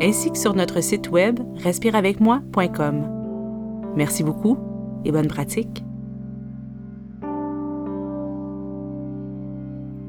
ainsi que sur notre site web respireavecmoi.com. Merci beaucoup et bonne pratique.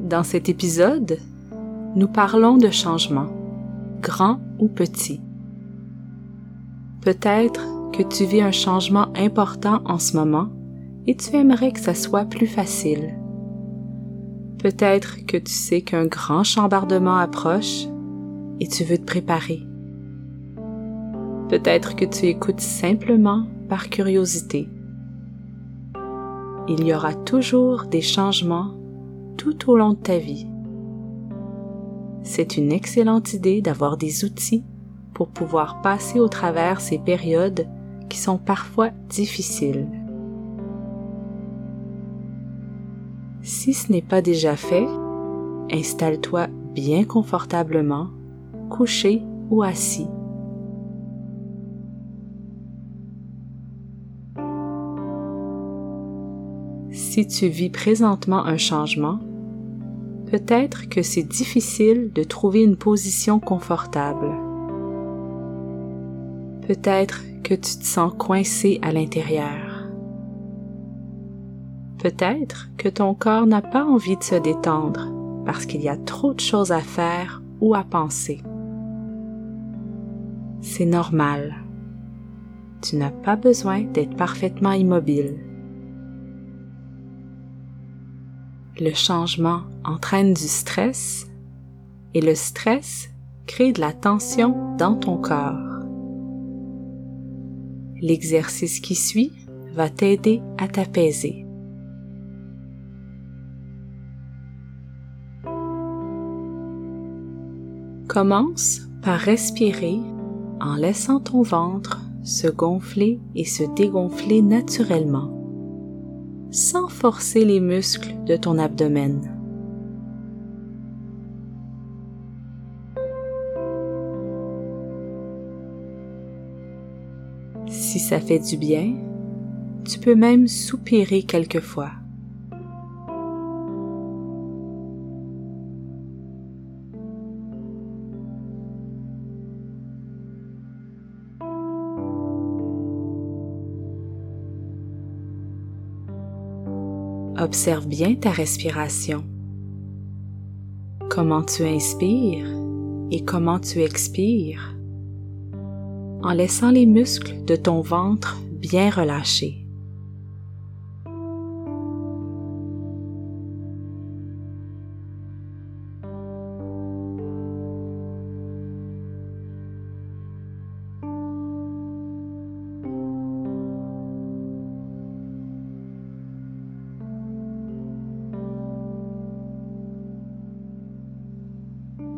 Dans cet épisode, nous parlons de changement, grand ou petit. Peut-être que tu vis un changement important en ce moment et tu aimerais que ça soit plus facile. Peut-être que tu sais qu'un grand chambardement approche et tu veux te préparer. Peut-être que tu écoutes simplement par curiosité. Il y aura toujours des changements tout au long de ta vie. C'est une excellente idée d'avoir des outils pour pouvoir passer au travers ces périodes qui sont parfois difficiles. Si ce n'est pas déjà fait, installe-toi bien confortablement, couché ou assis. Si tu vis présentement un changement, peut-être que c'est difficile de trouver une position confortable. Peut-être que tu te sens coincé à l'intérieur. Peut-être que ton corps n'a pas envie de se détendre parce qu'il y a trop de choses à faire ou à penser. C'est normal. Tu n'as pas besoin d'être parfaitement immobile. Le changement entraîne du stress et le stress crée de la tension dans ton corps. L'exercice qui suit va t'aider à t'apaiser. Commence par respirer en laissant ton ventre se gonfler et se dégonfler naturellement sans forcer les muscles de ton abdomen. Si ça fait du bien, tu peux même soupirer quelquefois. Observe bien ta respiration. Comment tu inspires et comment tu expires en laissant les muscles de ton ventre bien relâchés.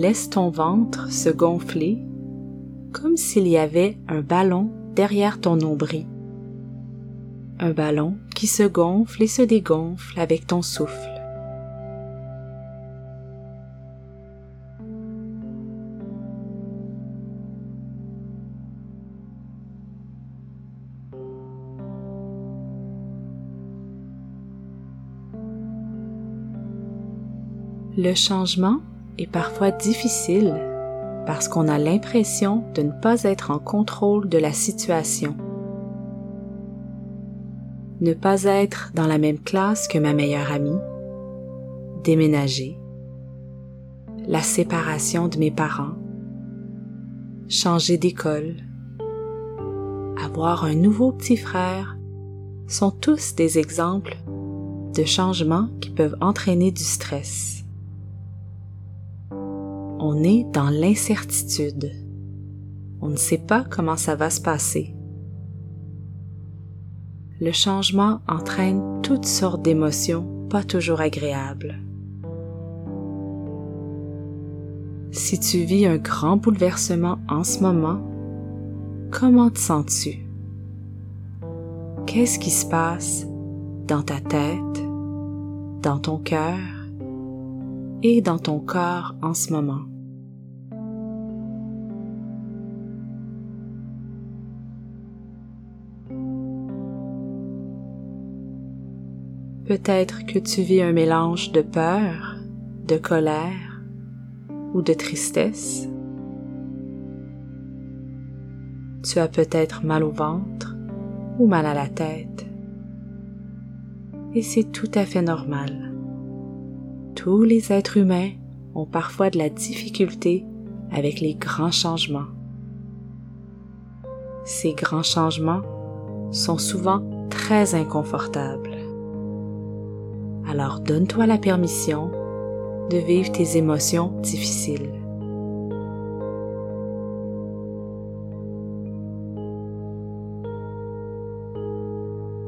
Laisse ton ventre se gonfler comme s'il y avait un ballon derrière ton nombril. Un ballon qui se gonfle et se dégonfle avec ton souffle. Le changement est parfois difficile parce qu'on a l'impression de ne pas être en contrôle de la situation. Ne pas être dans la même classe que ma meilleure amie, déménager, la séparation de mes parents, changer d'école, avoir un nouveau petit frère. Sont tous des exemples de changements qui peuvent entraîner du stress on est dans l'incertitude. On ne sait pas comment ça va se passer. Le changement entraîne toutes sortes d'émotions pas toujours agréables. Si tu vis un grand bouleversement en ce moment, comment te sens-tu? Qu'est-ce qui se passe dans ta tête, dans ton cœur et dans ton corps en ce moment? Peut-être que tu vis un mélange de peur, de colère ou de tristesse. Tu as peut-être mal au ventre ou mal à la tête. Et c'est tout à fait normal. Tous les êtres humains ont parfois de la difficulté avec les grands changements. Ces grands changements sont souvent très inconfortables. Alors donne-toi la permission de vivre tes émotions difficiles.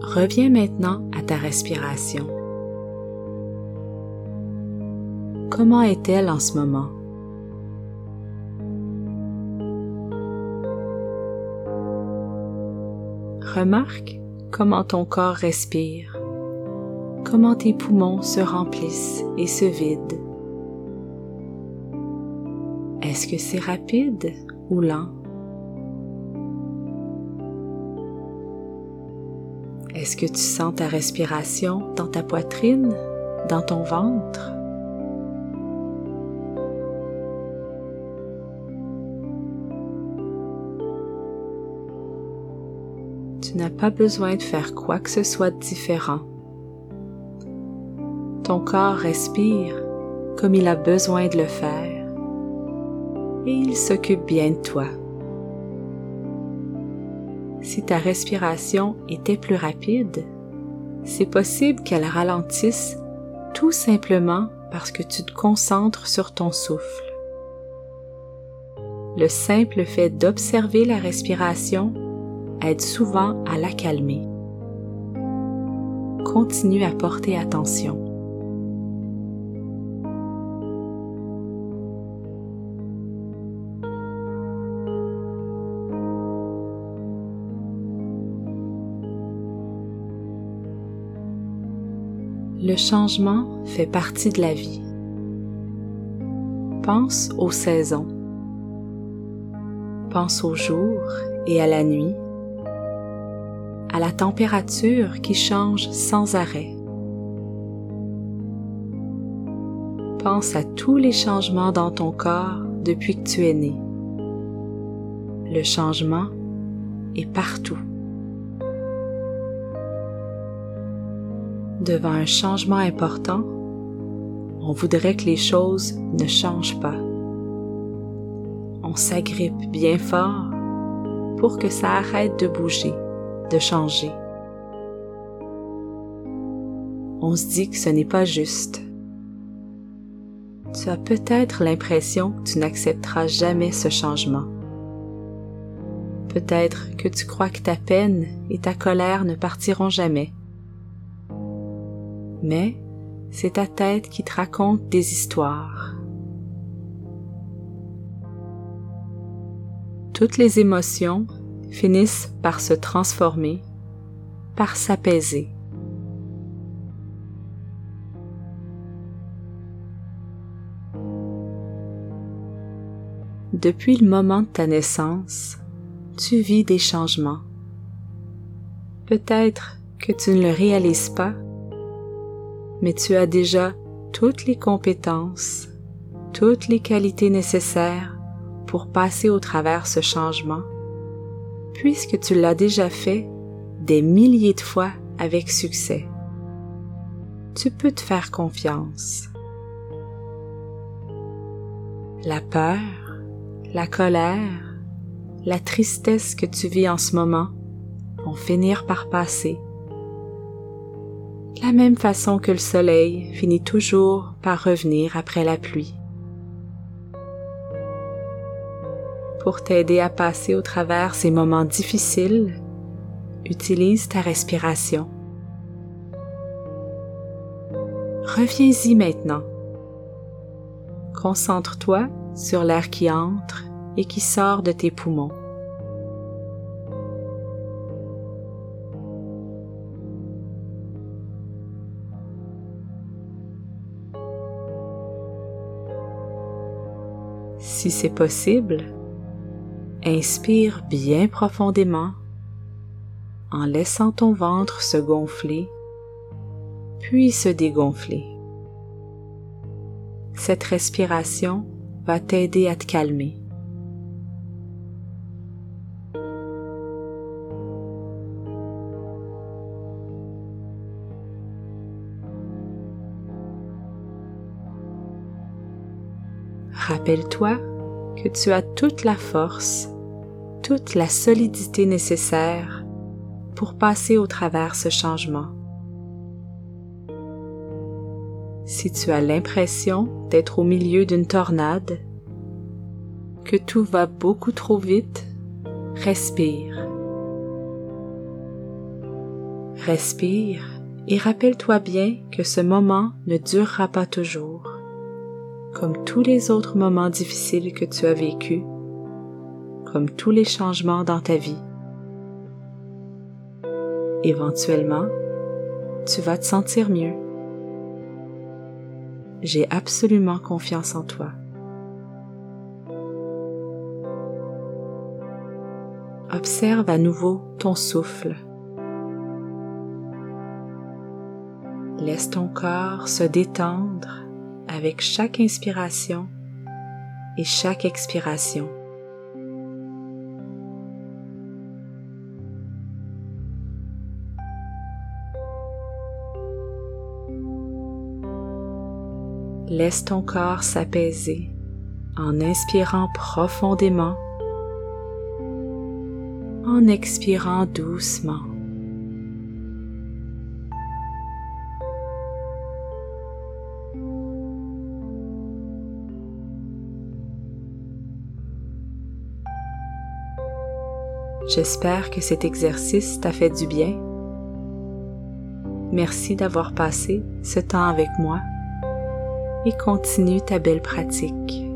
Reviens maintenant à ta respiration. Comment est-elle en ce moment? Remarque comment ton corps respire comment tes poumons se remplissent et se vident. Est-ce que c'est rapide ou lent? Est-ce que tu sens ta respiration dans ta poitrine, dans ton ventre? Tu n'as pas besoin de faire quoi que ce soit de différent ton corps respire comme il a besoin de le faire et il s'occupe bien de toi. Si ta respiration était plus rapide, c'est possible qu'elle ralentisse tout simplement parce que tu te concentres sur ton souffle. Le simple fait d'observer la respiration aide souvent à la calmer. Continue à porter attention. Le changement fait partie de la vie. Pense aux saisons. Pense au jour et à la nuit, à la température qui change sans arrêt. Pense à tous les changements dans ton corps depuis que tu es né. Le changement est partout. Devant un changement important, on voudrait que les choses ne changent pas. On s'agrippe bien fort pour que ça arrête de bouger, de changer. On se dit que ce n'est pas juste. Tu as peut-être l'impression que tu n'accepteras jamais ce changement. Peut-être que tu crois que ta peine et ta colère ne partiront jamais mais c'est ta tête qui te raconte des histoires. Toutes les émotions finissent par se transformer, par s'apaiser. Depuis le moment de ta naissance, tu vis des changements. Peut-être que tu ne le réalises pas mais tu as déjà toutes les compétences, toutes les qualités nécessaires pour passer au travers ce changement, puisque tu l'as déjà fait des milliers de fois avec succès. Tu peux te faire confiance. La peur, la colère, la tristesse que tu vis en ce moment vont finir par passer la même façon que le soleil finit toujours par revenir après la pluie. Pour t'aider à passer au travers ces moments difficiles, utilise ta respiration. Reviens-y maintenant. Concentre-toi sur l'air qui entre et qui sort de tes poumons. Si c'est possible, inspire bien profondément en laissant ton ventre se gonfler, puis se dégonfler. Cette respiration va t'aider à te calmer. Rappelle-toi que tu as toute la force, toute la solidité nécessaire pour passer au travers ce changement. Si tu as l'impression d'être au milieu d'une tornade, que tout va beaucoup trop vite, respire. Respire et rappelle-toi bien que ce moment ne durera pas toujours comme tous les autres moments difficiles que tu as vécus, comme tous les changements dans ta vie. Éventuellement, tu vas te sentir mieux. J'ai absolument confiance en toi. Observe à nouveau ton souffle. Laisse ton corps se détendre avec chaque inspiration et chaque expiration. Laisse ton corps s'apaiser en inspirant profondément, en expirant doucement. J'espère que cet exercice t'a fait du bien. Merci d'avoir passé ce temps avec moi et continue ta belle pratique.